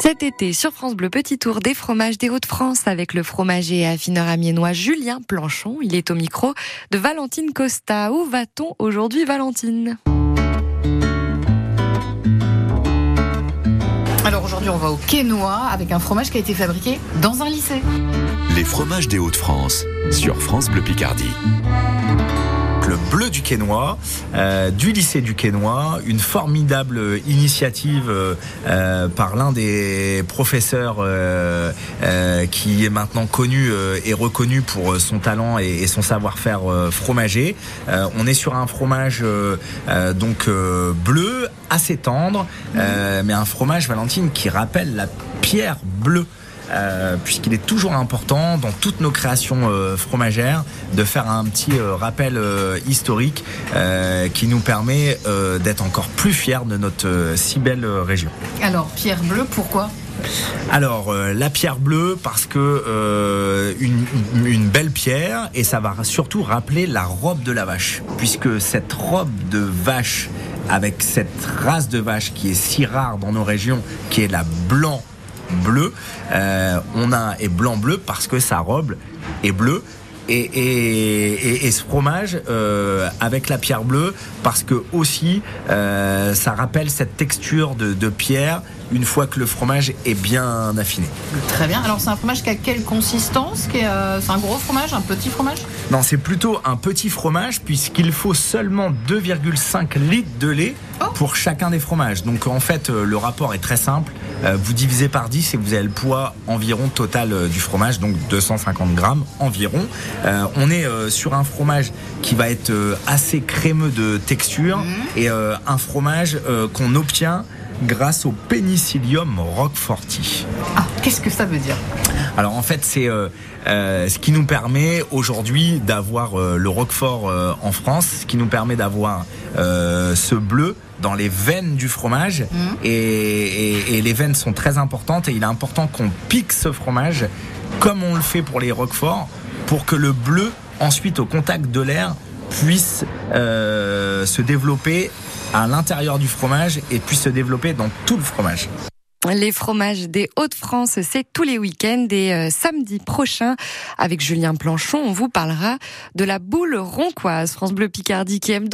Cet été, sur France Bleu, petit tour des fromages des Hauts-de-France avec le fromager et affineur amiénois Julien Planchon. Il est au micro de Valentine Costa. Où va-t-on aujourd'hui, Valentine? Alors aujourd'hui, on va au Quénois avec un fromage qui a été fabriqué dans un lycée. Les fromages des Hauts-de-France sur France Bleu Picardie le bleu du Quénois, euh, du lycée du Quénois, une formidable initiative euh, par l'un des professeurs euh, qui est maintenant connu et reconnu pour son talent et, son savoir-faire fromager. on est sur un fromage donc bleu, assez tendre, mais un fromage Valentine qui rappelle la pierre bleue euh, puisqu'il est toujours important dans toutes nos créations euh, fromagères de faire un petit euh, rappel historique qui nous permet d'être encore plus fiers de notre si belle région. Alors, pierre bleue, pourquoi? Alors la pierre bleue parce que une, une, belle pierre et ça va surtout rappeler la robe de la vache puisque cette robe de vache avec cette race de vache qui est si rare dans nos régions qui est la blanc bleu. Euh, on a et blanc bleu parce que sa robe est bleue. Et, ce fromage euh, avec la pierre bleue parce que aussi euh, ça rappelle cette texture de, pierre une fois que le fromage est bien affiné. Très bien. Alors c'est un fromage qui a quelle consistance C'est un gros fromage, un petit fromage? Non, c'est plutôt un petit fromage puisqu'il faut seulement 2,5 litres de lait oh. pour chacun des fromages. Donc en fait le rapport est très simple. Euh, vous divisez par 10 et vous avez le poids environ total euh, du fromage, donc 250 grammes environ. Euh, on est sur un fromage qui va être assez crémeux de texture mhm. et un fromage qu'on obtient grâce au Penicillium roqueforti. Ah, qu'est-ce que ça veut dire? Alors en fait, c'est ce qui nous permet aujourd'hui d'avoir le roquefort en France, ce qui nous permet d'avoir ce bleu dans les veines du fromage mmh. et, les veines sont très importantes et il est important qu'on pique ce fromage comme on le fait pour les roqueforts pour que le bleu ensuite au contact de l'air puisse euh, se développer à l'intérieur du fromage et puisse se développer dans tout le fromage. Les fromages des Hauts-de-France, c'est tous les week-ends et euh, samedi prochain avec Julien Planchon, on vous parlera de la boule ronquoise France Bleu Picardie qui aime